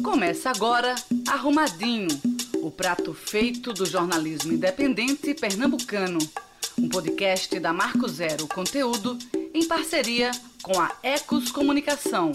Começa agora Arrumadinho, o prato feito do jornalismo independente pernambucano. Um podcast da Marco Zero Conteúdo em parceria com a Ecos Comunicação.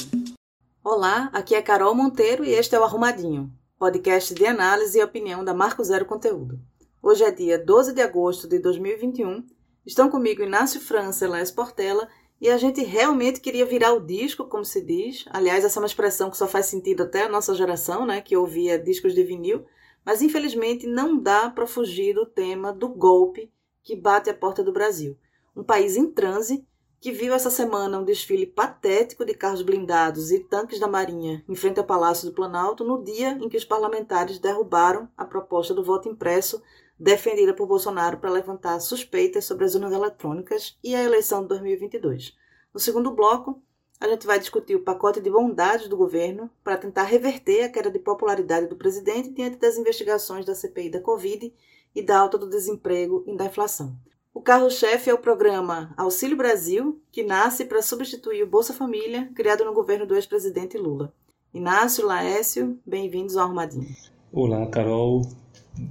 Olá, aqui é Carol Monteiro e este é o Arrumadinho, podcast de análise e opinião da Marco Zero Conteúdo. Hoje é dia 12 de agosto de 2021. Estão comigo Inácio França Laes Portela e a gente realmente queria virar o disco, como se diz. Aliás, essa é uma expressão que só faz sentido até a nossa geração, né, que ouvia discos de vinil. Mas infelizmente não dá para fugir do tema do golpe que bate a porta do Brasil. Um país em transe que viu essa semana um desfile patético de carros blindados e tanques da Marinha em frente ao Palácio do Planalto no dia em que os parlamentares derrubaram a proposta do voto impresso defendida por Bolsonaro para levantar suspeitas sobre as urnas eletrônicas e a eleição de 2022. No segundo bloco, a gente vai discutir o pacote de bondades do governo para tentar reverter a queda de popularidade do presidente diante das investigações da CPI da Covid e da alta do desemprego e da inflação. O carro-chefe é o programa Auxílio Brasil, que nasce para substituir o Bolsa Família, criado no governo do ex-presidente Lula. Inácio, Laécio, bem-vindos ao Arrumadinho. Olá, Carol.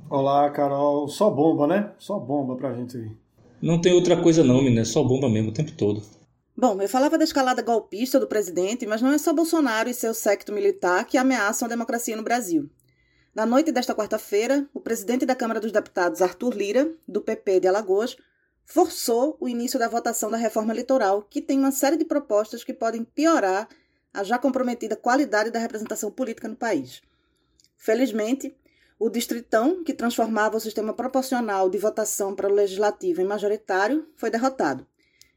Olá, Carol. Só bomba, né? Só bomba pra gente aí. Não tem outra coisa não, menina. É só bomba mesmo o tempo todo. Bom, eu falava da escalada golpista do presidente, mas não é só Bolsonaro e seu secto militar que ameaçam a democracia no Brasil. Na noite desta quarta-feira, o presidente da Câmara dos Deputados, Arthur Lira, do PP de Alagoas, forçou o início da votação da reforma eleitoral, que tem uma série de propostas que podem piorar a já comprometida qualidade da representação política no país. Felizmente, o distritão, que transformava o sistema proporcional de votação para o legislativo em majoritário, foi derrotado.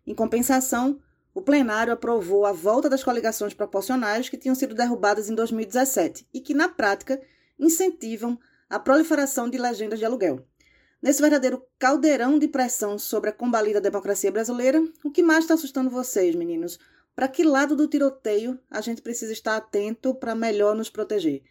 Em compensação, o plenário aprovou a volta das coligações proporcionais que tinham sido derrubadas em 2017 e que, na prática, incentivam a proliferação de legendas de aluguel. Nesse verdadeiro caldeirão de pressão sobre a combalida democracia brasileira, o que mais está assustando vocês, meninos? Para que lado do tiroteio a gente precisa estar atento para melhor nos proteger?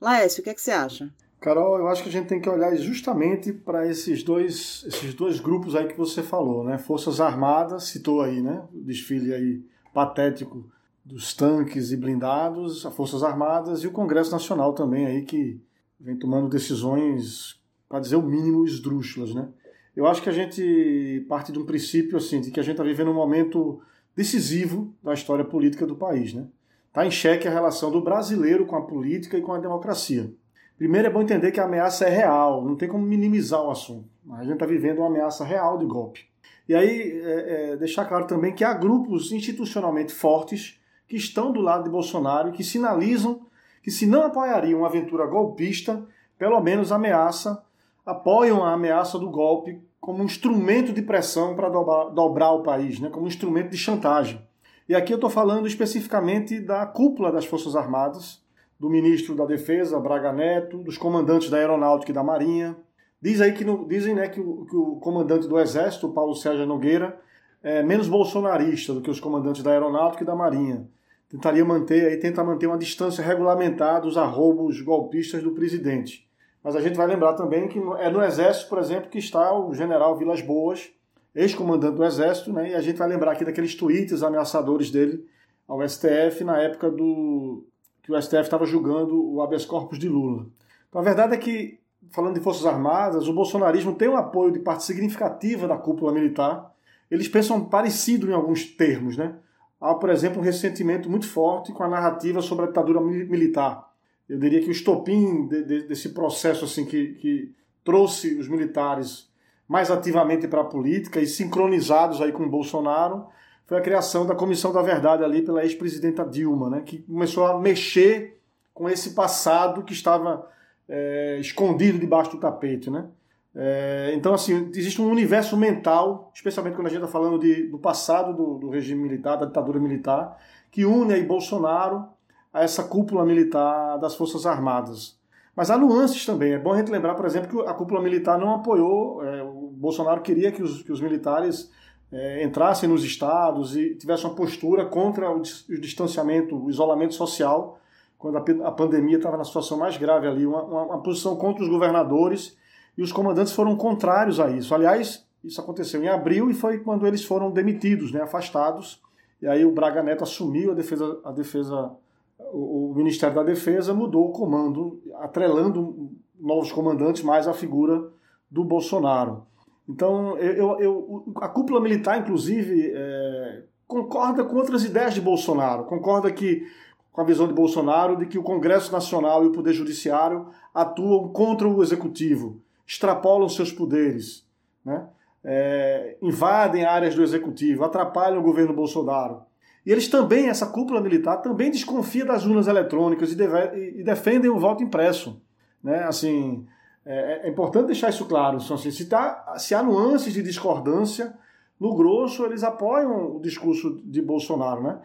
Laércio, o que, é que você acha? Carol, eu acho que a gente tem que olhar justamente para esses dois, esses dois grupos aí que você falou, né? Forças Armadas, citou aí, né? O desfile aí patético dos tanques e blindados, as Forças Armadas e o Congresso Nacional também aí que vem tomando decisões, para dizer o mínimo, esdrúxulas, né? Eu acho que a gente parte de um princípio assim, de que a gente está vivendo um momento decisivo da história política do país, né? Está em xeque a relação do brasileiro com a política e com a democracia. Primeiro é bom entender que a ameaça é real, não tem como minimizar o assunto. A gente está vivendo uma ameaça real de golpe. E aí, é, é, deixar claro também que há grupos institucionalmente fortes que estão do lado de Bolsonaro e que sinalizam que, se não apoiariam uma aventura golpista, pelo menos ameaça, apoiam a ameaça do golpe como um instrumento de pressão para dobrar, dobrar o país, né, como um instrumento de chantagem. E aqui eu estou falando especificamente da cúpula das Forças Armadas, do ministro da Defesa, Braga Neto, dos comandantes da Aeronáutica e da Marinha. Diz aí que no, dizem né, que, o, que o comandante do Exército, Paulo Sérgio Nogueira, é menos bolsonarista do que os comandantes da Aeronáutica e da Marinha. Tentaria manter, aí tenta manter uma distância regulamentar dos arrobos golpistas do presidente. Mas a gente vai lembrar também que é no Exército, por exemplo, que está o general Vilas Boas, ex-comandante do Exército, né? e a gente vai lembrar aqui daqueles tweets ameaçadores dele ao STF na época do, que o STF estava julgando o habeas corpus de Lula. Então a verdade é que, falando de Forças Armadas, o bolsonarismo tem um apoio de parte significativa da cúpula militar. Eles pensam parecido em alguns termos, né? Há, por exemplo, um ressentimento muito forte com a narrativa sobre a ditadura militar. Eu diria que o estopim de, de, desse processo assim que, que trouxe os militares mais ativamente para a política e sincronizados aí com o Bolsonaro foi a criação da Comissão da Verdade ali pela ex-presidenta Dilma, né, que começou a mexer com esse passado que estava é, escondido debaixo do tapete. Né? É, então, assim, existe um universo mental, especialmente quando a gente está falando de, do passado do, do, regime militar, da ditadura militar, que une aí Bolsonaro a essa cúpula militar das Forças Armadas. Mas há nuances também. É bom a gente lembrar, por exemplo, que a cúpula militar não apoiou, é, o Bolsonaro queria que os, que os militares é, entrassem nos estados e tivessem uma postura contra o, o distanciamento, o isolamento social, quando a, a pandemia estava na situação mais grave ali, uma, uma, uma, posição contra os governadores e os comandantes foram contrários a isso. Aliás, isso aconteceu em abril e foi quando eles foram demitidos, né, afastados. E aí o Braga Neto assumiu a defesa, a defesa o, o Ministério da Defesa mudou o comando, atrelando novos comandantes mais à figura do Bolsonaro. Então, eu, eu, a cúpula militar, inclusive, é, concorda com outras ideias de Bolsonaro, concorda que com a visão de Bolsonaro de que o Congresso Nacional e o Poder Judiciário atuam contra o Executivo, extrapolam seus poderes, né? É, invadem áreas do Executivo, atrapalham o governo Bolsonaro. E eles também, essa cúpula militar, também desconfia das urnas eletrônicas e, deve, e defendem o voto impresso. Né? Assim, é, é importante deixar isso claro. Então, assim, se, tá, se há nuances de discordância, no grosso eles apoiam o discurso de Bolsonaro. Né?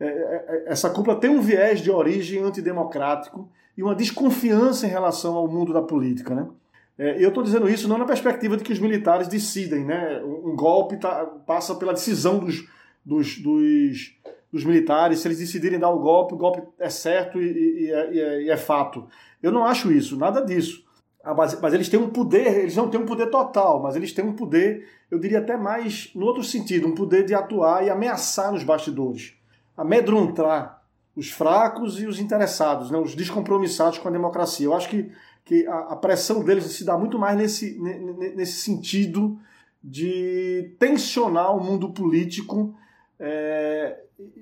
É, é, é, essa cúpula tem um viés de origem antidemocrático e uma desconfiança em relação ao mundo da política. Né? É, eu estou dizendo isso não na perspectiva de que os militares decidem. Né? Um golpe tá, passa pela decisão dos, dos, dos, dos, militares. Se eles decidirem dar o golpe, o golpe é certo e, e, e, é, e é fato. Eu não acho isso, nada disso. Ah, mas, mas, eles têm um poder, eles não têm um poder total, mas eles têm um poder, eu diria até mais no outro sentido, um poder de atuar e ameaçar nos bastidores, amedrontar os fracos e os interessados, né, os descompromissados com a democracia. Eu acho que, que a, a pressão deles se dá muito mais nesse, nesse sentido de tensionar o mundo político, é,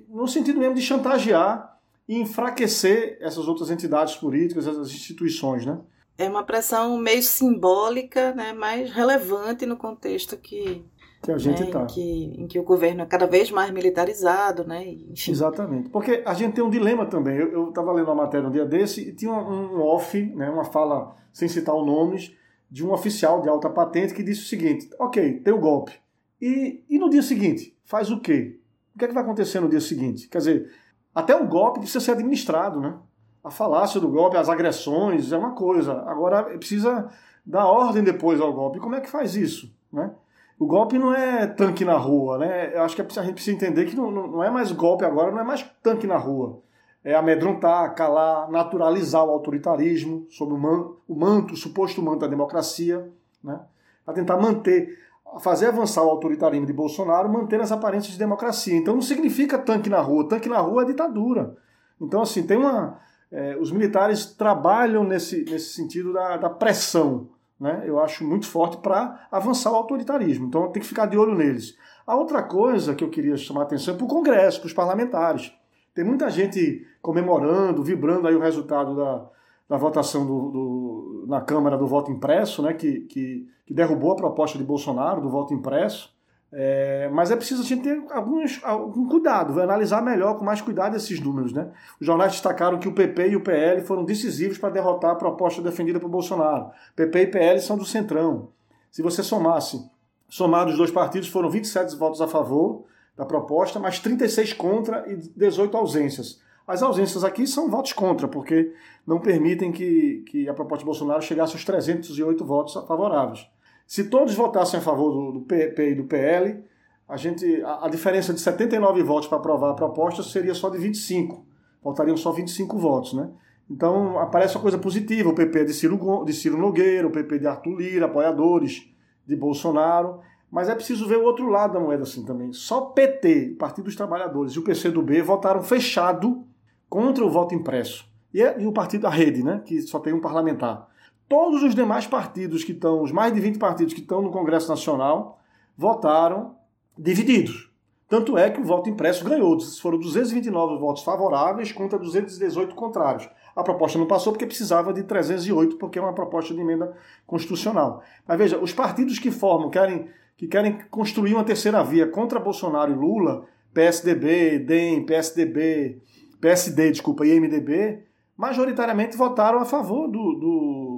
no sentido mesmo de chantagear e enfraquecer essas outras entidades políticas, essas instituições, né? É uma pressão meio simbólica, né, mas relevante no contexto que que a gente está. Né, em, que, em que o governo é cada vez mais militarizado, né? Exatamente. Porque a gente tem um dilema também. Eu estava lendo uma matéria um dia desse e tinha um, um off, né, uma fala, sem citar os nomes, de um oficial de alta patente que disse o seguinte: ok, tem o golpe. E, e no dia seguinte? Faz o quê? O que é que vai acontecer no dia seguinte? Quer dizer, até o golpe precisa ser administrado, né? A falácia do golpe, as agressões, é uma coisa. Agora precisa dar ordem depois ao golpe. Como é que faz isso? Né? O golpe não é tanque na rua, né? Eu acho que a gente precisa entender que não, não é mais golpe agora, não é mais tanque na rua. É amedrontar, calar, naturalizar o autoritarismo sob o, man, o manto, o suposto manto da democracia, né? Para tentar manter, fazer avançar o autoritarismo de Bolsonaro, mantendo as aparências de democracia. Então não significa tanque na rua. Tanque na rua é ditadura. Então, assim, tem uma é, os militares trabalham nesse, nesse sentido da, da pressão, né? eu acho muito forte para avançar o autoritarismo. Então tem que ficar de olho neles. A outra coisa que eu queria chamar a atenção é para o Congresso, para os parlamentares. Tem muita gente comemorando, vibrando aí o resultado da, da votação do, do, na Câmara do voto impresso, né, que, que, que derrubou a proposta de Bolsonaro do voto impresso. É, mas é preciso a gente ter alguns, algum cuidado, analisar melhor, com mais cuidado, esses números. Né? Os jornais destacaram que o PP e o PL foram decisivos para derrotar a proposta defendida por Bolsonaro. PP e PL são do Centrão. Se você somasse, somar os dois partidos, foram 27 votos a favor da proposta, mas 36 contra e 18 ausências. As ausências aqui são votos contra, porque não permitem que, que a proposta de Bolsonaro chegasse aos 308 votos favoráveis. Se todos votassem a favor do, do PP e do PL, a, gente, a, a diferença de 79 votos para aprovar a proposta seria só de 25. Faltariam só 25 votos, né? Então aparece uma coisa positiva: o PP é de Ciro, de Ciro Nogueira, o PP de Arthur Lira, apoiadores de Bolsonaro. Mas é preciso ver o outro lado da moeda assim também. Só PT, Partido dos Trabalhadores, e o PCdoB votaram fechado contra o voto impresso. E, é, e o partido da Rede, né, que só tem um parlamentar. Todos os demais partidos que estão, os mais de 20 partidos que estão no Congresso Nacional, votaram divididos. Tanto é que o voto impresso ganhou. Foram 229 votos favoráveis contra 218 contrários. A proposta não passou porque precisava de 308, porque é uma proposta de emenda constitucional. Mas veja, os partidos que formam, querem, que querem construir uma terceira via contra Bolsonaro e Lula, PSDB, DEM, PSDB, PSD, desculpa, e MDB, majoritariamente votaram a favor do, do,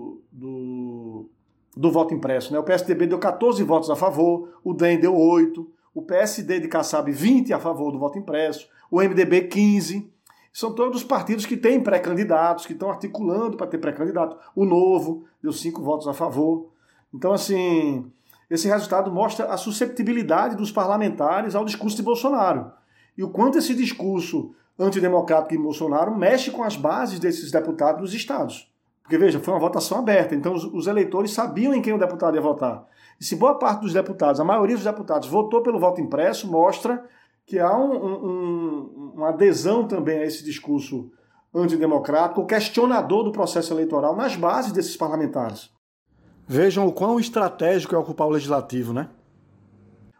do, voto impresso. Né? O PSDB deu 14 votos a favor, o DEM deu 8, o PSD de Kassab 20 a favor do voto impresso, o MDB 15. São todos partidos que têm pré-candidatos, que estão articulando para ter pré-candidato. O Novo deu 5 votos a favor. Então, assim, esse resultado mostra a susceptibilidade dos parlamentares ao discurso de Bolsonaro. E o quanto esse discurso antidemocrático em Bolsonaro mexe com as bases desses deputados nos estados. Porque, veja, foi uma votação aberta, então os, os, eleitores sabiam em quem o deputado ia votar. E se boa parte dos deputados, a maioria dos deputados, votou pelo voto impresso, mostra que há um, um, uma adesão também a esse discurso antidemocrático, questionador do processo eleitoral nas bases desses parlamentares. Vejam o quão estratégico é ocupar o legislativo, né?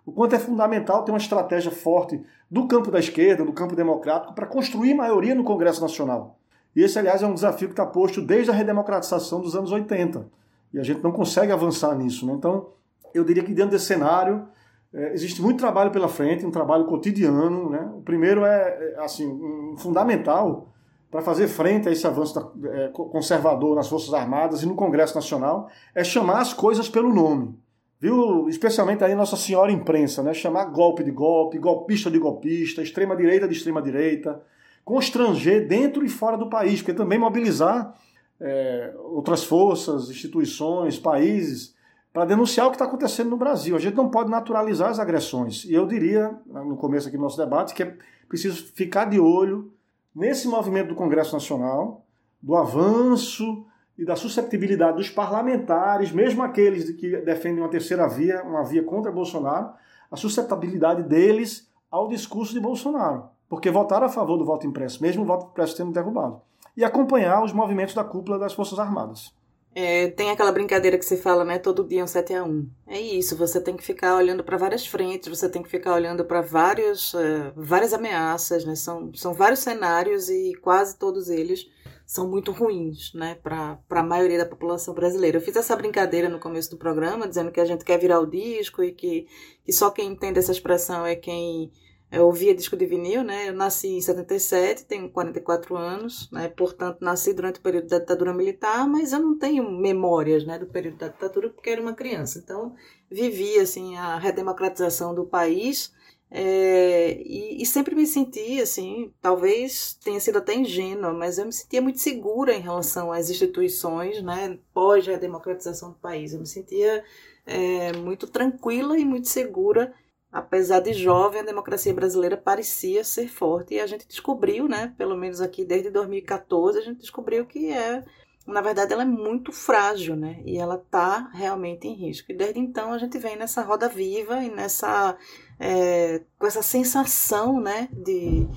O quanto é fundamental ter uma estratégia forte do campo da esquerda, do campo democrático, para construir maioria no Congresso Nacional. E esse, aliás, é um desafio que está posto desde a redemocratização dos anos 80. E a gente não consegue avançar nisso. Né? Então, eu diria que dentro desse cenário, é, existe muito trabalho pela frente, um trabalho cotidiano. Né? O primeiro é, é assim, um fundamental para fazer frente a esse avanço da, é, conservador nas Forças Armadas e no Congresso Nacional, é chamar as coisas pelo nome. Viu? Especialmente aí Nossa Senhora Imprensa, né? Chamar golpe de golpe, golpista de golpista, extrema-direita de extrema-direita, constranger dentro e fora do país, porque também mobilizar é, outras forças, instituições, países, para denunciar o que está acontecendo no Brasil. A gente não pode naturalizar as agressões. E eu diria, no começo aqui do nosso debate, que é preciso ficar de olho nesse movimento do Congresso Nacional, do avanço e da susceptibilidade dos parlamentares, mesmo aqueles que defendem uma terceira via, uma via contra Bolsonaro, a susceptibilidade deles ao discurso de Bolsonaro, porque votaram a favor do voto impresso, mesmo o voto impresso tendo derrubado, e acompanhar os movimentos da cúpula das Forças Armadas. É, tem aquela brincadeira que se fala, né? Todo dia um 7 a 1. É isso, você tem que ficar olhando para várias frentes, você tem que ficar olhando para vários, uh, várias ameaças, né? São, são vários cenários e quase todos eles são muito ruins, né? Para a maioria da população brasileira. Eu fiz essa brincadeira no começo do programa, dizendo que a gente quer virar o disco e que, que só quem entende essa expressão é quem eu ouvia disco de vinil, né? Eu nasci em 77, tenho 44 anos, né? Portanto, nasci durante o período da ditadura militar, mas eu não tenho memórias, né, do período da ditadura porque era uma criança. Então, vivi assim a redemocratização do país. É, e, e, sempre me senti assim, talvez tenha sido até ingênua, mas eu me sentia muito segura em relação às instituições, né, pós redemocratização do país. Eu me sentia é, muito tranquila e muito segura apesar de jovem, a democracia brasileira parecia ser forte e a gente descobriu, né, pelo menos aqui desde 2014, a gente descobriu que é, na verdade, ela é muito frágil, né, e ela está realmente em risco. E desde então a gente vem nessa roda viva e nessa é, com essa sensação, né, de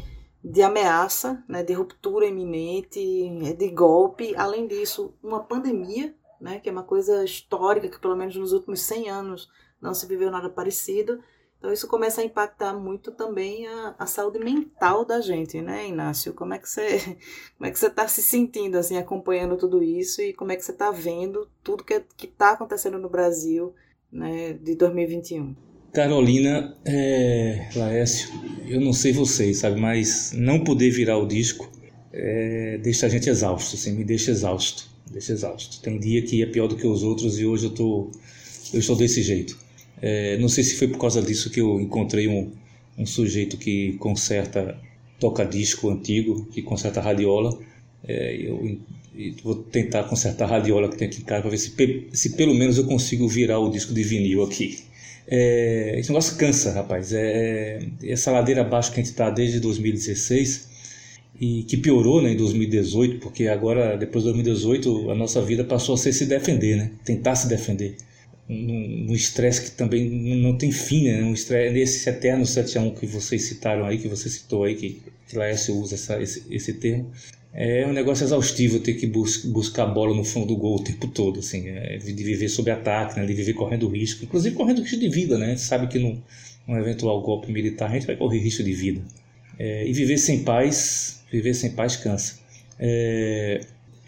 de ameaça, né, de ruptura iminente, de golpe, além disso, uma pandemia, né, que é uma coisa histórica que pelo menos nos últimos 100 anos não se viveu nada parecido então isso começa a impactar muito também a, a saúde mental da gente, né, Inácio? Como é que você como é que você está se sentindo assim acompanhando tudo isso e como é que você está vendo tudo que que está acontecendo no Brasil, né, de 2021? Carolina, é, Laércio, eu não sei vocês, sabe, mas não poder virar o disco é, deixa a gente exausto, assim, me deixa exausto, deixa exausto. Tem dia que é pior do que os outros e hoje eu tô eu estou desse jeito. É, não sei se foi por causa disso que eu encontrei um, um sujeito que conserta toca-disco antigo, que conserta radiola. É, eu, eu, vou tentar consertar a radiola que tem aqui em casa para ver se, se pelo menos eu consigo virar o disco de vinil aqui. É, esse negócio cansa, rapaz. É, essa ladeira abaixo que a gente está desde 2016 e que piorou né, em 2018, porque agora, depois de 2018, a nossa vida passou a ser se defender, né? tentar se defender num estresse que também não tem fim, né? Um estresse, nesse eterno 7 a 1 que vocês citaram aí, que você citou aí, que, que Laércio usa essa, esse, esse termo, é um negócio exaustivo ter que bus buscar a bola no fundo do gol o tempo todo, assim, é, de viver sob ataque, né? de viver correndo risco, inclusive correndo risco de vida, né? A gente sabe que num, num eventual golpe militar a gente vai correr risco de vida. É, e viver sem paz, viver sem paz cansa. É,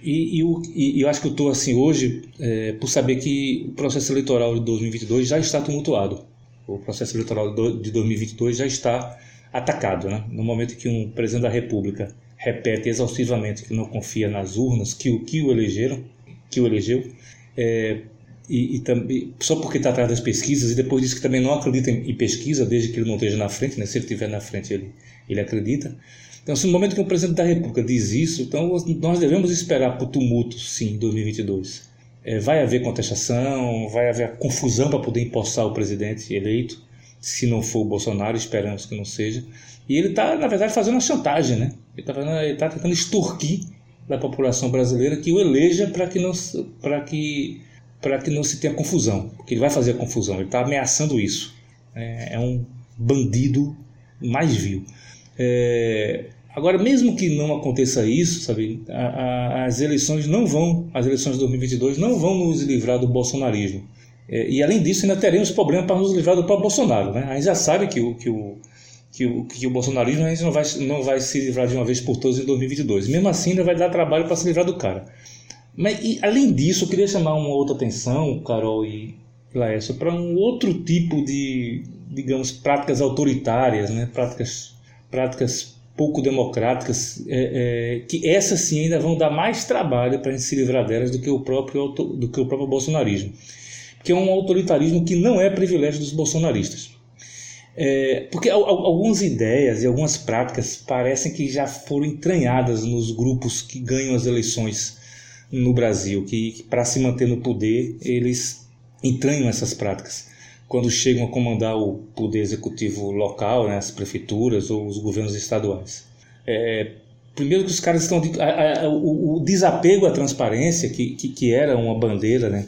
e, e, e, eu acho que eu estou assim hoje é, por saber que o processo eleitoral de 2022 já está tumultuado. O processo eleitoral de 2022 já está atacado. Né? No momento que um presidente da República repete exaustivamente que não confia nas urnas que o que o elegeram, que o elegeu, é, e, e também só porque está atrás das pesquisas e depois diz que também não acredita em, em, pesquisa desde que ele não esteja na frente, né? Se ele estiver na frente ele ele acredita. Então, se no momento que o presidente da República diz isso, então nós devemos esperar por tumulto, sim, em 2022. É, vai haver contestação, vai haver confusão para poder empossar o presidente eleito, se não for o Bolsonaro, esperamos que não seja. E ele está, na verdade, fazendo uma chantagem, né? Ele está tá tentando extorquir da população brasileira que o eleja para que não para que para que não se tenha confusão, porque ele vai fazer a confusão. Ele está ameaçando isso. É, é um bandido mais vil. É, Agora, mesmo que não aconteça isso, sabe, a, a, as eleições não vão, as eleições de 2022 não vão nos livrar do bolsonarismo. É, e além disso, ainda teremos problema para nos livrar do próprio Bolsonaro. Né? A gente já sabe que o, que o, que o, que o bolsonarismo a gente não vai, não vai se livrar de uma vez por todas em 2022. Mesmo assim, ainda vai dar trabalho para se livrar do cara. Mas, e, além disso, eu queria chamar uma outra atenção, Carol e Laércio, para um outro tipo de, digamos, práticas autoritárias, né? práticas, práticas pouco democráticas, é, é, que essas sim ainda vão dar mais trabalho para a gente se livrar delas do que o próprio, do que o próprio bolsonarismo. Que é um autoritarismo que não é privilégio dos bolsonaristas. É, porque algumas ideias e algumas práticas parecem que já foram entranhadas nos grupos que ganham as eleições no Brasil, que, que para se manter no poder eles entranham essas práticas quando chegam a comandar o poder executivo local, né, as prefeituras ou os governos estaduais. É, primeiro que os caras estão a, a, o, o, desapego à transparência que, que, que, era uma bandeira, né,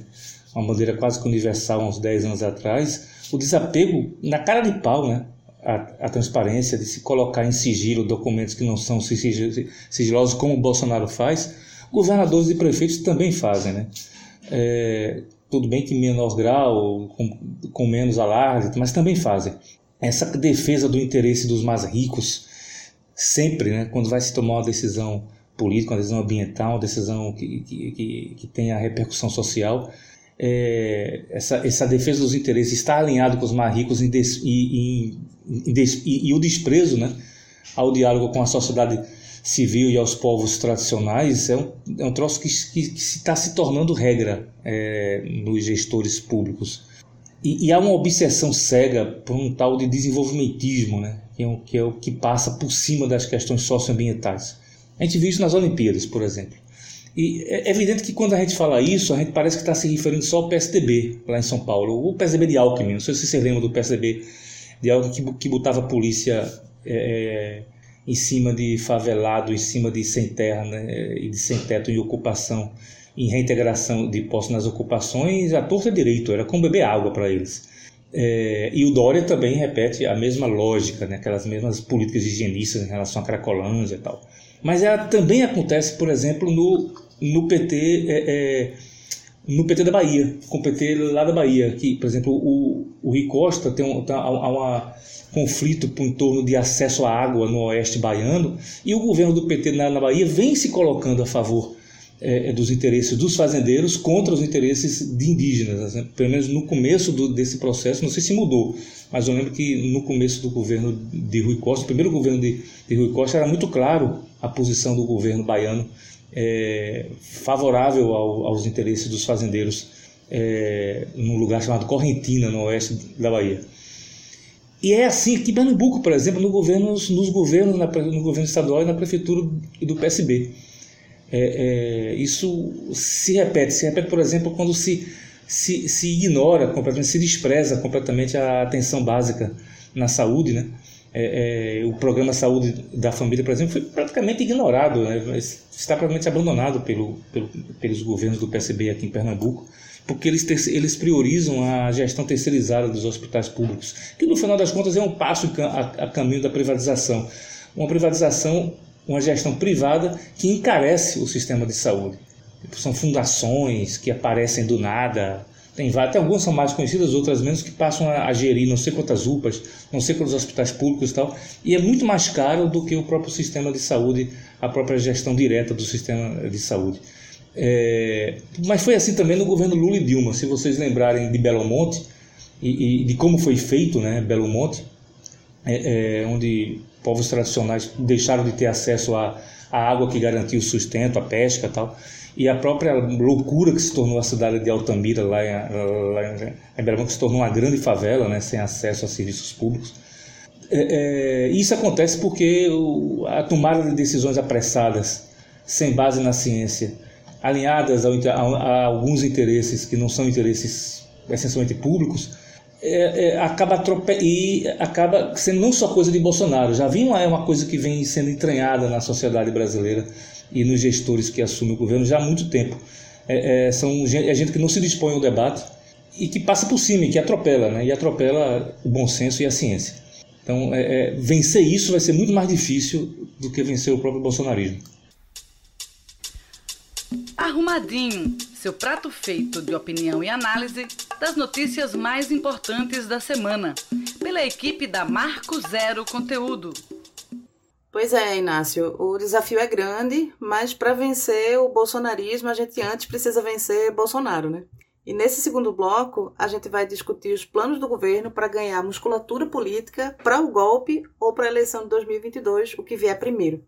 uma bandeira quase que universal uns 10 anos atrás, o desapego na cara de pau, né, a, a transparência de se colocar em sigilo documentos que não são sigilosos como o Bolsonaro faz, governadores e prefeitos também fazem, né? É, tudo bem que menor grau, com, com menos alarde, mas também fazem. Essa defesa do interesse dos mais ricos, sempre, né, quando vai se tomar uma decisão política, uma decisão ambiental, uma decisão que, que, que, que tenha repercussão social, é, essa, essa defesa dos interesses está alinhado com os mais ricos e, e, e, e, e o desprezo né, ao diálogo com a sociedade civil e aos povos tradicionais é um, é um troço que, que, que está se tornando regra é, nos gestores públicos. E, e, há uma obsessão cega por um tal de desenvolvimentismo, né? que, é o, que é o que passa por cima das questões socioambientais. A gente viu isso nas Olimpíadas, por exemplo. E é evidente que quando a gente fala isso, a gente parece que está se referindo só ao PSDB, lá em São Paulo, o PSDB de Alckmin. Não sei se você lembra do PSDB de Alckmin que, que botava a polícia é, é em cima de favelado, em cima de sem terra né, e de sem teto em ocupação, em reintegração de posse nas ocupações, a torta direito, era como beber água para eles. É, e o Dória também repete a mesma lógica, né, aquelas mesmas políticas higienistas em relação à Cracolândia e tal. Mas ela também acontece, por exemplo, no, no PT. É, é, no PT da Bahia, com o PT lá da Bahia, que, por exemplo, o, o Rui Costa tem um, tá, há uma conflito em torno de acesso à água no oeste baiano, e o governo do PT na, na Bahia vem se colocando a favor é, dos interesses dos fazendeiros contra os interesses de indígenas. Né? Pelo menos no começo do, desse processo, não sei se mudou, mas eu lembro que no começo do governo de Rui Costa, o primeiro governo de, de Rui Costa, era muito claro a posição do governo baiano é, favorável ao, aos interesses dos fazendeiros é, num lugar chamado Correntina, no oeste da Bahia. E é assim aqui em Pernambuco, por exemplo, no governo, nos governos, na, no governo estadual e na prefeitura do PSB. É, é, isso se repete. Se repete, por exemplo, quando se, se, se ignora completamente, se despreza completamente a atenção básica na saúde, né? É, é, o programa Saúde da Família, por exemplo, foi praticamente ignorado, né? está praticamente abandonado pelo, pelo, pelos governos do PSB aqui em Pernambuco porque eles, eles priorizam a gestão terceirizada dos hospitais públicos, que no final das contas é um passo a, a caminho da privatização. Uma privatização, uma gestão privada que encarece o sistema de saúde. São fundações que aparecem do nada, tem várias, algumas são mais conhecidas, outras menos, que passam a, a, gerir não sei quantas UPAs, não sei quantos hospitais públicos e tal, e é muito mais caro do que o próprio sistema de saúde, a própria gestão direta do sistema de saúde. É, mas foi assim também no governo Lula e Dilma. Se vocês lembrarem de Belo Monte e, e de como foi feito né, Belo Monte, é, é, onde povos tradicionais deixaram de ter acesso à, à água que garantia o sustento, a pesca e tal, e a própria loucura que se tornou a cidade de Altamira, lá em, lá em que se tornou uma grande favela, né, sem acesso a serviços públicos. É, é, isso acontece porque o, a tomada de decisões apressadas, sem base na ciência, alinhadas a, a, a alguns interesses que não são interesses essencialmente públicos, é, é, acaba atrope... e acaba sendo não só coisa de Bolsonaro, já vinha é uma coisa que vem sendo entranhada na sociedade brasileira e nos gestores que assumem o governo já há muito tempo. É, é, são é gente que não se dispõe ao debate e que passa por cima, que atropela, né? e atropela o bom senso e a ciência. Então, é, é, vencer isso vai ser muito mais difícil do que vencer o próprio bolsonarismo. Arrumadinho, seu prato feito de opinião e análise das notícias mais importantes da semana, pela equipe da Marco Zero Conteúdo. Pois é, Inácio, o desafio é grande, mas para vencer o bolsonarismo, a gente antes precisa vencer Bolsonaro, né? E nesse segundo bloco, a gente vai discutir os planos do governo para ganhar musculatura política para o golpe ou para a eleição de 2022, o que vier primeiro.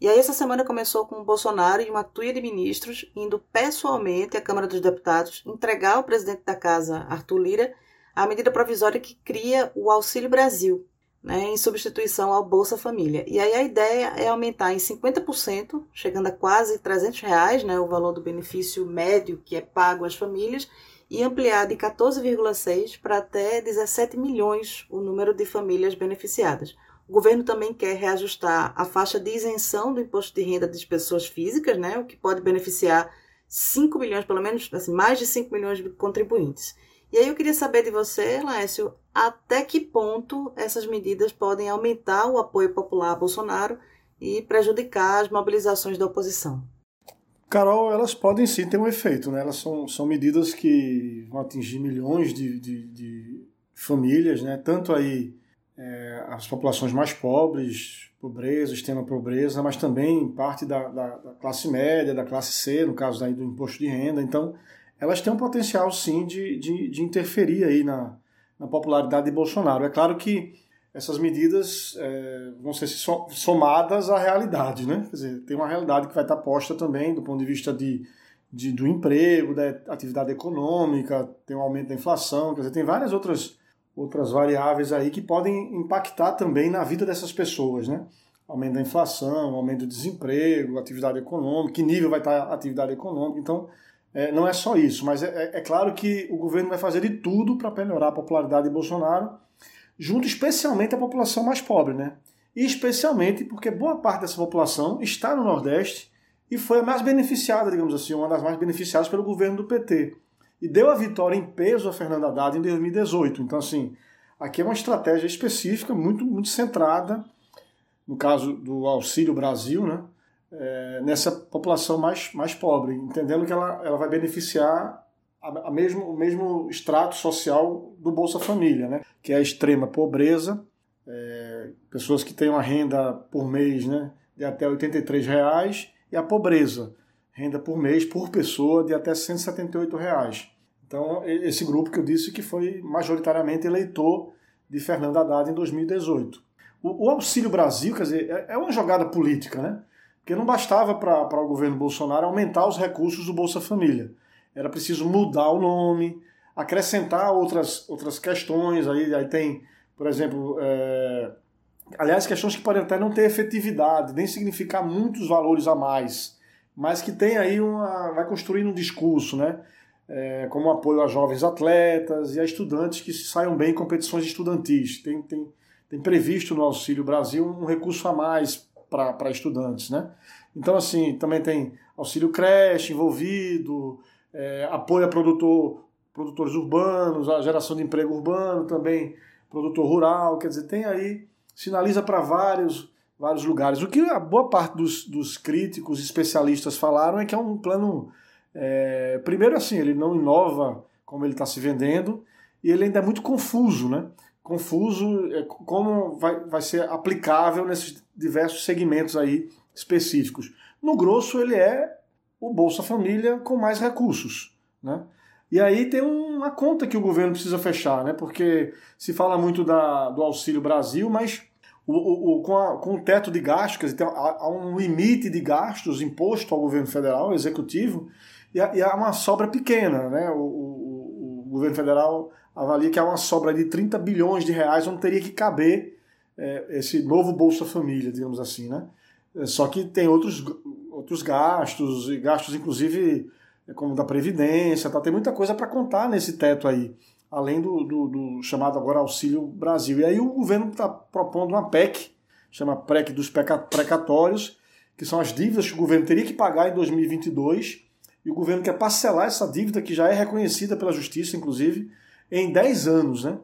E aí essa semana começou com o Bolsonaro e uma tuia de ministros indo pessoalmente à Câmara dos Deputados entregar ao presidente da casa, Arthur Lira, a medida provisória que cria o Auxílio Brasil, né, em substituição ao Bolsa Família. E aí a ideia é aumentar em 50%, chegando a quase 300 reais, né, o valor do benefício médio que é pago às famílias, e ampliar de 14,6 para até 17 milhões o número de famílias beneficiadas. O governo também quer reajustar a faixa de isenção do imposto de renda das pessoas físicas, né, o que pode beneficiar 5 milhões, pelo menos assim, mais de 5 milhões de contribuintes. E aí eu queria saber de você, Laércio, até que ponto essas medidas podem aumentar o apoio popular a Bolsonaro e prejudicar as mobilizações da oposição? Carol, elas podem sim ter um efeito, né? Elas são, são medidas que vão atingir milhões de, de, de famílias, né? Tanto aí é, as populações mais pobres, pobreza, extrema pobreza, mas também parte da, da, da, classe média, da classe C, no caso aí do imposto de renda. Então, elas têm um potencial sim de, de, de interferir aí na, na, popularidade de Bolsonaro. É claro que essas medidas é, vão ser somadas à realidade, né? Quer dizer, tem uma realidade que vai estar posta também do ponto de vista de, de, do emprego, da atividade econômica, tem um aumento da inflação, quer dizer, tem várias outras, outras variáveis aí que podem impactar também na vida dessas pessoas, né? Aumento da inflação, aumento do desemprego, atividade econômica, que nível vai estar a atividade econômica. Então, é, não é só isso, mas é, é, é claro que o governo vai fazer de tudo para melhorar a popularidade de Bolsonaro, junto especialmente à população mais pobre, né? E especialmente porque boa parte dessa população está no Nordeste e foi a mais beneficiada, digamos assim, uma das mais beneficiadas pelo governo do PT. E deu a vitória em peso a Fernando Haddad em 2018. Então, assim, aqui é uma estratégia específica, muito, muito centrada, no caso do Auxílio Brasil, né? é, nessa população mais, mais pobre, entendendo que ela, ela vai beneficiar a, a mesmo, o mesmo extrato social do Bolsa Família, né? que é a extrema pobreza, é, pessoas que têm uma renda por mês né, de até R$ reais e a pobreza, renda por mês por pessoa de até 178 reais. Então, esse grupo que eu disse que foi majoritariamente eleitor de Fernando Haddad em 2018. O, o Auxílio Brasil, quer dizer, é, é uma jogada política, né? Porque não bastava para o governo Bolsonaro aumentar os recursos do Bolsa Família. Era preciso mudar o nome, acrescentar outras, outras questões. Aí, aí tem, por exemplo, é... aliás, questões que podem até não ter efetividade, nem significar muitos valores a mais, mas que tem aí uma. vai construindo um discurso, né? É, como apoio a jovens atletas e a estudantes que saiam bem em competições estudantis. Tem, tem, tem previsto no Auxílio Brasil um recurso a mais para estudantes, né? Então, assim, também tem auxílio creche envolvido, é, apoio a produtor, produtores urbanos, a geração de emprego urbano também, produtor rural, quer dizer, tem aí, sinaliza para vários, vários lugares. O que a boa parte dos, dos críticos especialistas falaram é que é um plano, é, primeiro assim, ele não inova como ele está se vendendo, e ele ainda é muito confuso, né? confuso é, como vai, vai ser aplicável nesses diversos segmentos aí específicos. No grosso, ele é o Bolsa Família com mais recursos. Né? E aí tem uma conta que o governo precisa fechar, né? porque se fala muito da, do Auxílio Brasil, mas o, o, o com, a, com, o teto de gastos, dizer, há, há, um limite de gastos imposto ao governo federal, executivo, e há, uma sobra pequena. Né? O, o, o governo federal avalia que há uma sobra de 30 bilhões de reais onde teria que caber é, esse novo Bolsa Família, digamos assim, né? É, só que tem outros, outros gastos, e gastos inclusive é, como da Previdência, tá? tem muita coisa para contar nesse teto aí, além do, do, do, chamado agora Auxílio Brasil. E aí o governo está propondo uma PEC, chama PEC dos precatórios, que são as dívidas que o governo teria que pagar em 2022, e o governo quer parcelar essa dívida que já é reconhecida pela Justiça, inclusive, em 10 anos, né?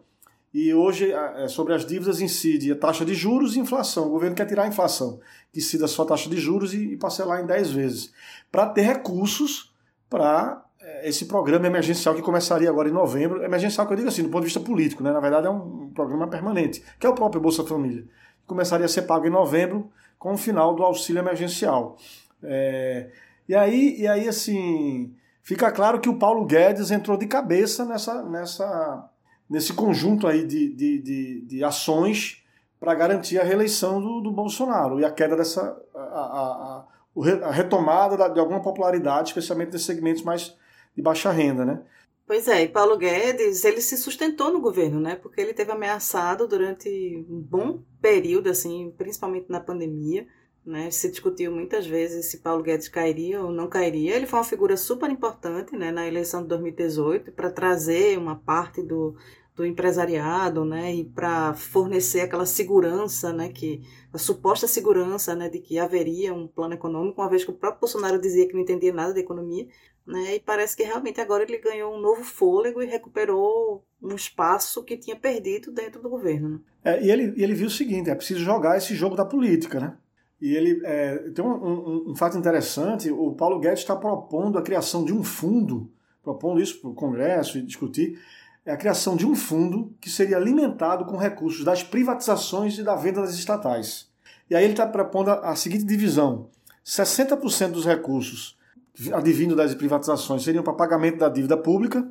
E hoje, é, sobre as dívidas, incide a taxa de juros e inflação. O governo quer tirar a inflação, que incide a sua taxa de juros e, parcelar em 10 vezes, para ter recursos para é, esse programa emergencial que começaria agora em novembro. Emergencial que eu digo assim, do ponto de vista político, né? na verdade é um programa permanente, que é o próprio Bolsa Família. Começaria a ser pago em novembro com o final do auxílio emergencial. É, e, aí, e aí, assim, fica claro que o Paulo Guedes entrou de cabeça nessa, nessa nesse conjunto aí de, de, de, de ações para garantir a reeleição do, do, Bolsonaro e a queda dessa. a, a, a, a retomada de alguma popularidade, especialmente nesses segmentos mais de baixa renda, né? Pois é, e Paulo Guedes, ele se sustentou no governo, né? Porque ele teve ameaçado durante um bom período, assim, principalmente na pandemia, né? Se discutiu muitas vezes se Paulo Guedes cairia ou não cairia. Ele foi uma figura super importante, né, na eleição de 2018 para trazer uma parte do do empresariado, né, e para fornecer aquela segurança, né, que a suposta segurança, né, de que haveria um plano econômico, uma vez que o próprio Bolsonaro dizia que não entendia nada de economia, né, e parece que realmente agora ele ganhou um novo fôlego e recuperou um espaço que tinha perdido dentro do governo. Né? É, e ele, ele viu o seguinte, é preciso jogar esse jogo da política, né? E ele é, tem um, um, um fato interessante, o Paulo Guedes está propondo a criação de um fundo, propondo isso para o Congresso e discutir, é a criação de um fundo que seria alimentado com recursos das privatizações e da venda das estatais. E aí ele está propondo a seguinte divisão: 60% dos recursos advindo das privatizações seriam para pagamento da dívida pública,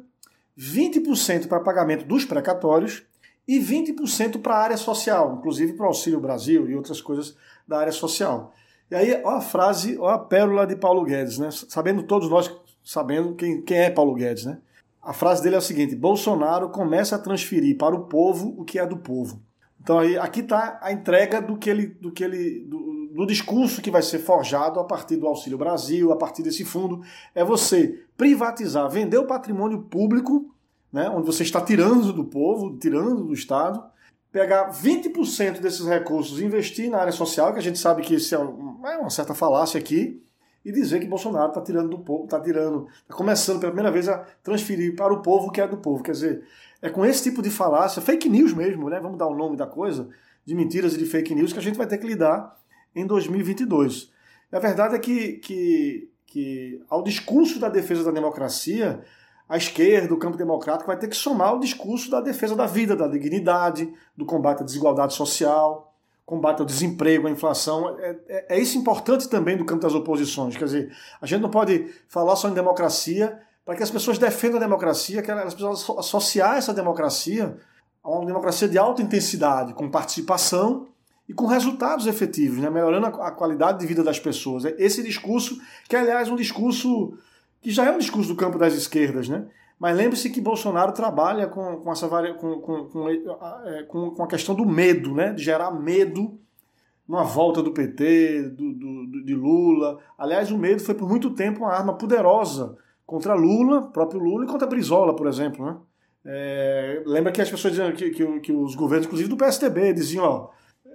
20% para pagamento dos precatórios e 20% para a área social, inclusive para o Auxílio Brasil e outras coisas da área social. E aí, ó a frase, ó a pérola de Paulo Guedes, né? Sabendo todos nós, sabendo quem, quem é Paulo Guedes, né? A frase dele é a seguinte: Bolsonaro começa a transferir para o povo o que é do povo. Então aí aqui está a entrega do que ele, do que ele, do, do, discurso que vai ser forjado a partir do Auxílio Brasil, a partir desse fundo, é você privatizar, vender o patrimônio público, né, onde você está tirando do povo, tirando do Estado, pegar 20% desses recursos e investir na área social, que a gente sabe que isso é uma certa falácia aqui, e dizer que Bolsonaro está tirando do povo, está tirando, está começando pela primeira vez a transferir para o povo o que é do povo. Quer dizer, é com esse tipo de falácia, fake news mesmo, né? Vamos dar o nome da coisa, de mentiras e de fake news que a gente vai ter que lidar em 2022. E a verdade é que, que, que ao discurso da defesa da democracia, a esquerda, o campo democrático, vai ter que somar o discurso da defesa da vida, da dignidade, do combate à desigualdade social, combate ao desemprego, à inflação. É, é, é, isso importante também do campo das oposições. Quer dizer, a gente não pode falar só em democracia para que as pessoas defendam a democracia, que elas precisam associar essa democracia a uma democracia de alta intensidade, com participação e com resultados efetivos, né? melhorando a qualidade de vida das pessoas. É esse discurso, que aliás é um discurso que já é um discurso do campo das esquerdas, né? Mas lembre-se que Bolsonaro trabalha com, com essa com, com, é, com, com a questão do medo, né? de gerar medo numa volta do PT, do, do, de Lula. Aliás, o medo foi por muito tempo uma arma poderosa contra Lula, próprio Lula, e contra Brizola, por exemplo. Né? É, lembra que as pessoas diziam que, que, que, os governos, inclusive do PSDB, diziam: ó,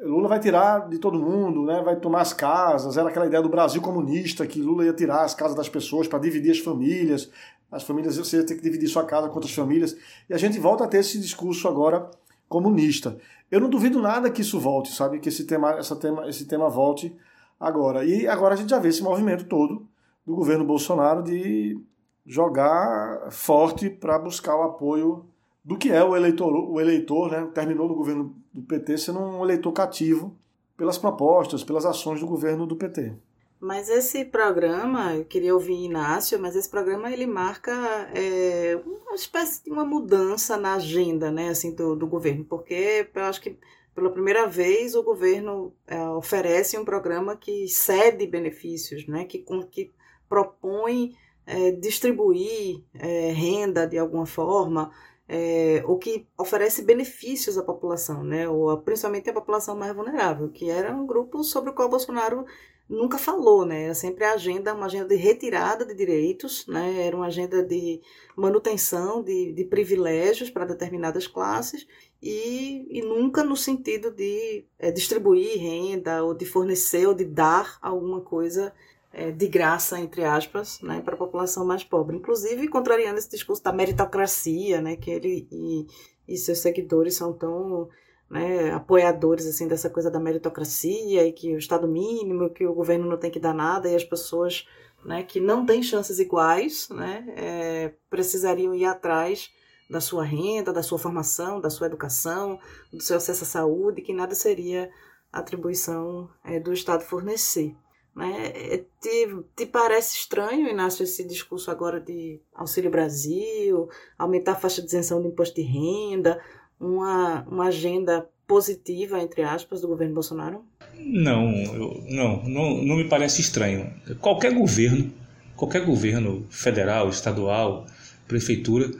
Lula vai tirar de todo mundo, né? vai tomar as casas. Era aquela ideia do Brasil comunista, que Lula ia tirar as casas das pessoas para dividir as famílias as famílias, você tem que dividir sua casa com outras famílias. E a gente volta a ter esse discurso agora comunista. Eu não duvido nada que isso volte, sabe? Que esse tema, essa tema, esse tema volte agora. E agora a gente já vê esse movimento todo do governo Bolsonaro de jogar forte para buscar o apoio do que é o eleitor, o eleitor, né? Terminou no governo do PT sendo um eleitor cativo pelas propostas, pelas ações do governo do PT. Mas esse programa, eu queria ouvir Inácio, mas esse programa ele marca é, uma espécie de uma mudança na agenda, né, assim, do, do governo, porque eu acho que pela primeira vez o governo é, oferece um programa que cede benefícios, né, que, que propõe é, distribuir é, renda de alguma forma, é, o que oferece benefícios à população, né, ou principalmente à população mais vulnerável, que era um grupo sobre o qual Bolsonaro nunca falou, né? Era sempre a agenda, uma agenda de retirada de direitos, né? Era uma agenda de manutenção de, de privilégios para determinadas classes e, e nunca no sentido de é, distribuir renda ou de fornecer ou de dar alguma coisa é, de graça, entre aspas, né, para a população mais pobre. Inclusive, contrariando esse discurso da meritocracia, né, que ele, e, e seus seguidores são tão né, apoiadores assim dessa coisa da meritocracia e que o Estado mínimo, que o governo não tem que dar nada e as pessoas né, que não têm chances iguais né, é, precisariam ir atrás da sua renda, da sua formação, da sua educação, do seu acesso à saúde, que nada seria atribuição é, do Estado fornecer. Né? É, te, te parece estranho, Inácio, esse discurso agora de Auxílio Brasil, aumentar a faixa de isenção do imposto de renda, uma, uma agenda positiva, entre aspas, do governo Bolsonaro? Não, eu, não, não, não me parece estranho. Qualquer governo, qualquer governo federal, estadual, prefeitura,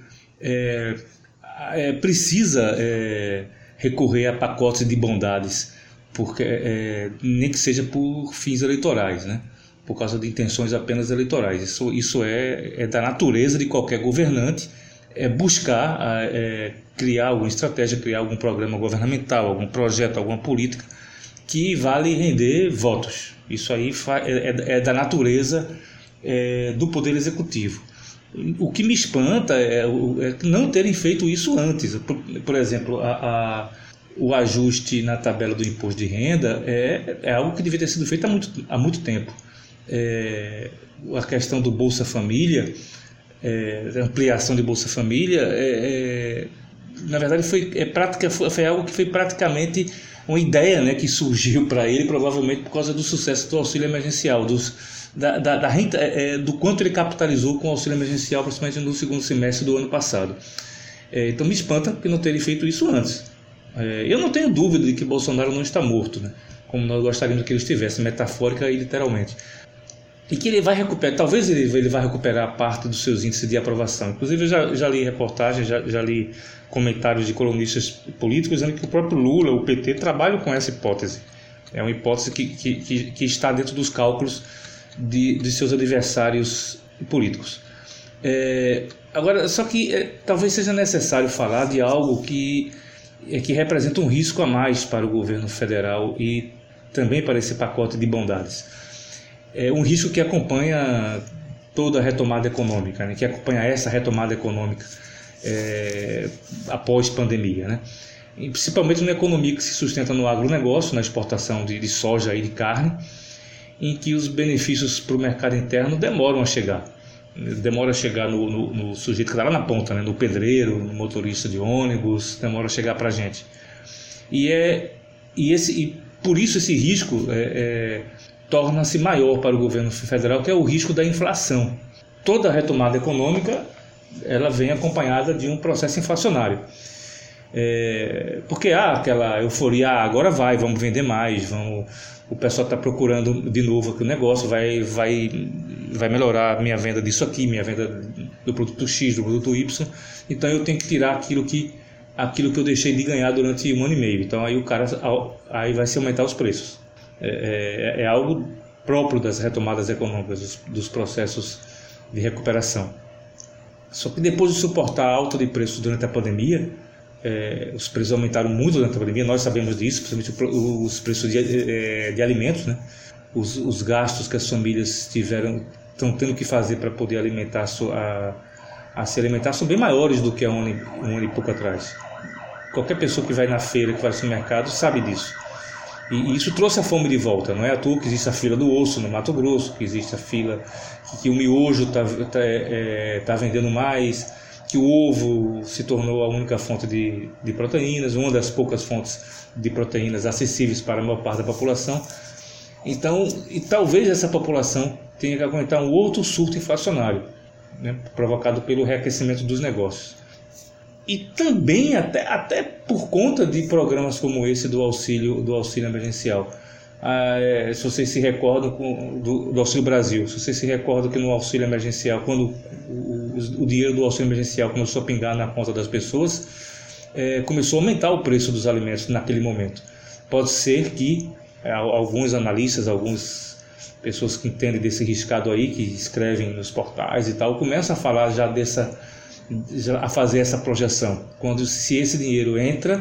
é, é, precisa é, recorrer a pacotes de bondades porque é, nem que seja por fins eleitorais, né? por causa de intenções apenas eleitorais. Isso, isso é, é da natureza de qualquer governante, é buscar é, criar alguma estratégia, criar algum programa governamental, algum projeto, alguma política que vale render votos. Isso aí é, é, é da natureza é, do poder executivo. O que me espanta é, é não terem feito isso antes. Por, por exemplo, a, a o ajuste na tabela do imposto de renda é, é algo que deveria ter sido feito há muito, há muito tempo. É, a questão do Bolsa Família, é, ampliação de Bolsa Família, é, é na verdade foi, é prática, foi, foi, algo que foi praticamente uma ideia né, que surgiu para ele, provavelmente por causa do sucesso do auxílio emergencial, dos, da, da, da renta, é, do quanto ele capitalizou com o auxílio emergencial, principalmente no segundo semestre do ano passado. então me espanta que não terem feito isso antes. É, eu não tenho dúvida de que Bolsonaro não está morto, né? como nós gostaríamos que ele estivesse, metafórica e literalmente. E que ele vai recuperar, talvez ele, ele vai recuperar parte dos seus índices de aprovação. Inclusive, eu já, já li reportagens, já, já li comentários de colunistas políticos dizendo que o próprio Lula, o PT, trabalham com essa hipótese. É uma hipótese que, que, que, que está dentro dos cálculos de, de seus adversários políticos. É, agora, só que é, talvez seja necessário falar de algo que é que representa um risco a mais para o governo federal e também para esse pacote de bondades. É um risco que acompanha toda a retomada econômica, né? que acompanha essa retomada econômica é, após pandemia. Né? E principalmente uma economia que se sustenta no agronegócio, na exportação de, de soja e de carne, em que os benefícios para o mercado interno demoram a chegar demora a chegar no, no, no sujeito que está lá na ponta, né? no pedreiro, no motorista de ônibus, demora a chegar para a gente. E, é, e, esse, e por isso esse risco é, é, torna-se maior para o governo federal, que é o risco da inflação. Toda retomada econômica ela vem acompanhada de um processo inflacionário. É, porque há aquela euforia, ah, agora vai, vamos vender mais, vamos, o pessoal está procurando de novo que o negócio vai, vai, vai melhorar a minha venda disso aqui, minha venda do produto X, do produto Y, então eu tenho que tirar aquilo que, aquilo que eu deixei de ganhar durante um ano e meio. Então aí o cara aí vai se aumentar os preços. É, é, é algo próprio das retomadas econômicas, dos, dos processos de recuperação. Só que depois de suportar a alta de preços durante a pandemia, é, os preços aumentaram muito durante a pandemia, nós sabemos disso, principalmente os preços de, é, de alimentos, né? os, os, gastos que as famílias tiveram, estão tendo que fazer para poder alimentar a, a, se alimentar são bem maiores do que há um ano, e pouco atrás. Qualquer pessoa que vai na feira, que vai no mercado, sabe disso. E, e isso trouxe a fome de volta. Não é à toa que existe a fila do osso no Mato Grosso, que existe a fila que, que o miojo está tá, é, tá vendendo mais, que o ovo se tornou a única fonte de, de proteínas, uma das poucas fontes de proteínas acessíveis para a maior parte da população. Então, e talvez essa população tenha que aguentar um outro surto inflacionário, né, provocado pelo reaquecimento dos negócios. E também até, até por conta de programas como esse do auxílio do auxílio emergencial. Ah, é, se vocês se recordam com, do, do, Auxílio Brasil, se vocês se recordam que no auxílio emergencial, quando o, o, dinheiro do auxílio emergencial começou a pingar na conta das pessoas, é, começou a aumentar o preço dos alimentos naquele momento. Pode ser que é, alguns analistas, algumas pessoas que entendem desse riscado aí, que escrevem nos portais e tal, começam a falar já dessa, a fazer essa projeção. Quando se esse dinheiro entra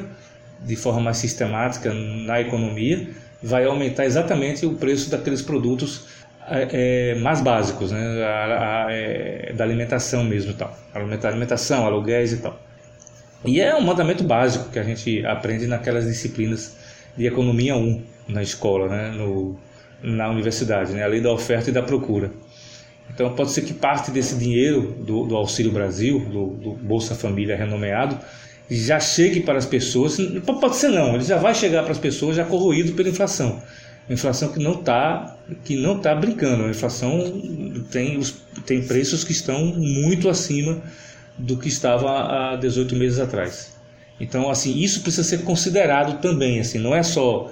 de forma mais sistemática na economia, vai aumentar exatamente o preço daqueles produtos é, é, mais básicos, né? A, a, é, da alimentação mesmo, tal. Alimentação, aluguéis e tal. E é um mandamento básico que a gente aprende naquelas disciplinas de economia 1 na escola, né? no, na universidade, né? a lei da oferta e da procura. Então pode ser que parte desse dinheiro do, do Auxílio Brasil, do, do, Bolsa Família renomeado, já chegue para as pessoas. Pode ser não, ele já vai chegar para as pessoas já corroído pela inflação. Uma inflação que não está que não tá brincando. A inflação tem, os, tem preços que estão muito acima do que estava há 18 meses atrás. Então, assim, isso precisa ser considerado também. Assim, não é só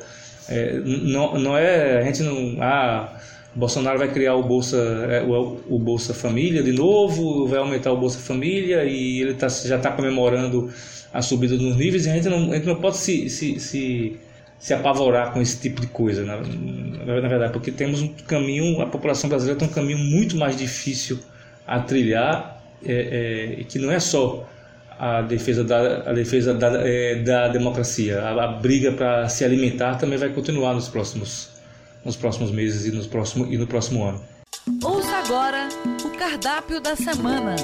é, não, não é a gente não ah, Bolsonaro vai criar o Bolsa, é, o, Bolsa Família de novo, vai aumentar o Bolsa Família e ele tá, já está comemorando a subida nos níveis e a gente não, a gente não pode se, se, se, se apavorar com esse tipo de coisa, na, na, verdade, porque temos um caminho, a população brasileira tem um caminho muito mais difícil a trilhar é, é, que não é só a defesa da, a defesa da, é, da democracia, a, a briga para se alimentar também vai continuar nos próximos nos próximos meses e, nos próximo, e no próximo ano. Ouça agora o cardápio da semana.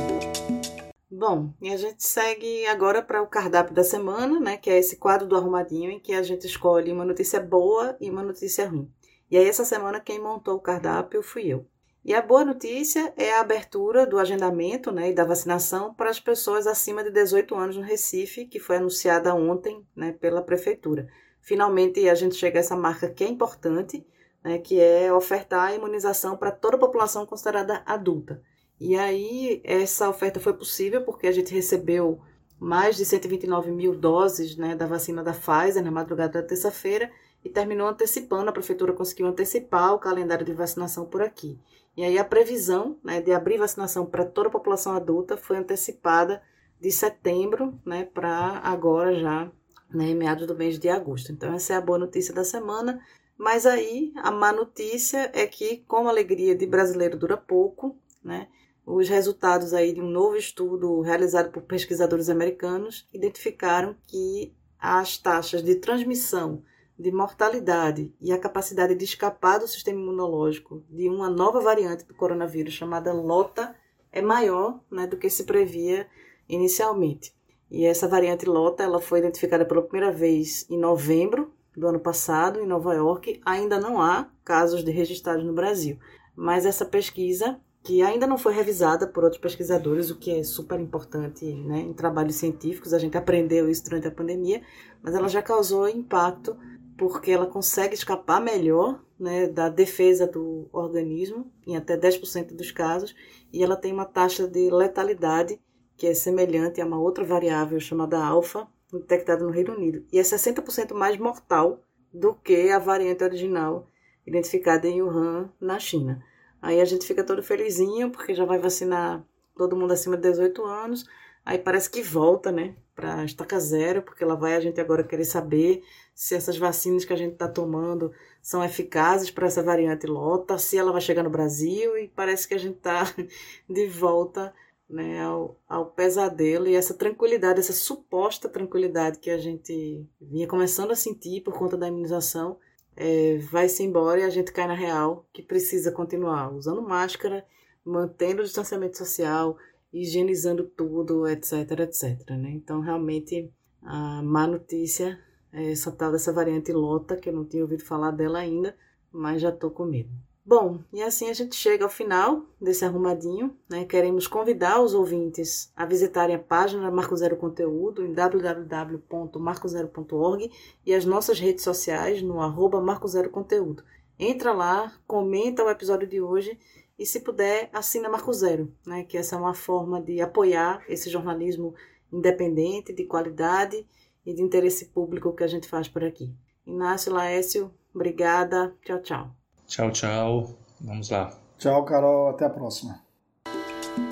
Bom, e a gente segue agora para o cardápio da semana, né, que é esse quadro do arrumadinho em que a gente escolhe uma notícia boa e uma notícia ruim. E aí essa semana quem montou o cardápio fui eu. E a boa notícia é a abertura do agendamento né, e da vacinação para as pessoas acima de 18 anos no Recife, que foi anunciada ontem né, pela Prefeitura. Finalmente a gente chega a essa marca que é importante, né, que é ofertar a imunização para toda a população considerada adulta. E aí, essa oferta foi possível porque a gente recebeu mais de 129 mil doses né, da vacina da Pfizer na madrugada da terça-feira e terminou antecipando, a prefeitura conseguiu antecipar o calendário de vacinação por aqui. E aí a previsão né, de abrir vacinação para toda a população adulta foi antecipada de setembro né, para agora já, né, meados do mês de agosto. Então essa é a boa notícia da semana. Mas aí a má notícia é que, como a alegria de brasileiro dura pouco, né, os resultados aí de um novo estudo realizado por pesquisadores americanos identificaram que as taxas de transmissão, de mortalidade e a capacidade de escapar do sistema imunológico de uma nova variante do coronavírus chamada Lota é maior né, do que se previa inicialmente. E essa variante Lota ela foi identificada pela primeira vez em novembro do ano passado, em Nova York, ainda não há casos de registrados no Brasil. Mas essa pesquisa, que ainda não foi revisada por outros pesquisadores, o que é super importante né, em trabalhos científicos, a gente aprendeu isso durante a pandemia, mas ela já causou impacto porque ela consegue escapar melhor né, da defesa do organismo, em até 10% dos casos, e ela tem uma taxa de letalidade que é semelhante a uma outra variável chamada alfa, detectada no Reino Unido e é 60% mais mortal do que a variante original identificada em Wuhan, na China. Aí a gente fica todo felizinho porque já vai vacinar todo mundo acima de 18 anos. Aí parece que volta, né, para estaca zero, porque lá vai a gente agora querer saber se essas vacinas que a gente está tomando são eficazes para essa variante lota, se ela vai chegar no Brasil e parece que a gente está de volta né, ao, ao pesadelo e essa tranquilidade, essa suposta tranquilidade que a gente vinha começando a sentir por conta da imunização, é, vai-se embora e a gente cai na real que precisa continuar usando máscara, mantendo o distanciamento social, higienizando tudo, etc, etc. Né? Então, realmente, a má notícia é essa tal dessa variante Lota, que eu não tinha ouvido falar dela ainda, mas já estou com medo. Bom, e assim a gente chega ao final desse arrumadinho. Né? Queremos convidar os ouvintes a visitarem a página Marco Zero Conteúdo em www.marcozero.org e as nossas redes sociais no arroba Marco Zero Conteúdo. Entra lá, comenta o episódio de hoje e, se puder, assina Marco Zero, né? que essa é uma forma de apoiar esse jornalismo independente, de qualidade e de interesse público que a gente faz por aqui. Inácio Laécio, obrigada. Tchau, tchau. Tchau, tchau. Vamos lá. Tchau, Carol. Até a próxima.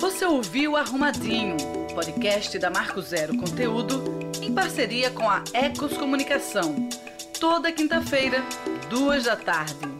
Você ouviu Arrumadinho, podcast da Marco Zero Conteúdo, em parceria com a Ecos Comunicação. Toda quinta-feira, duas da tarde.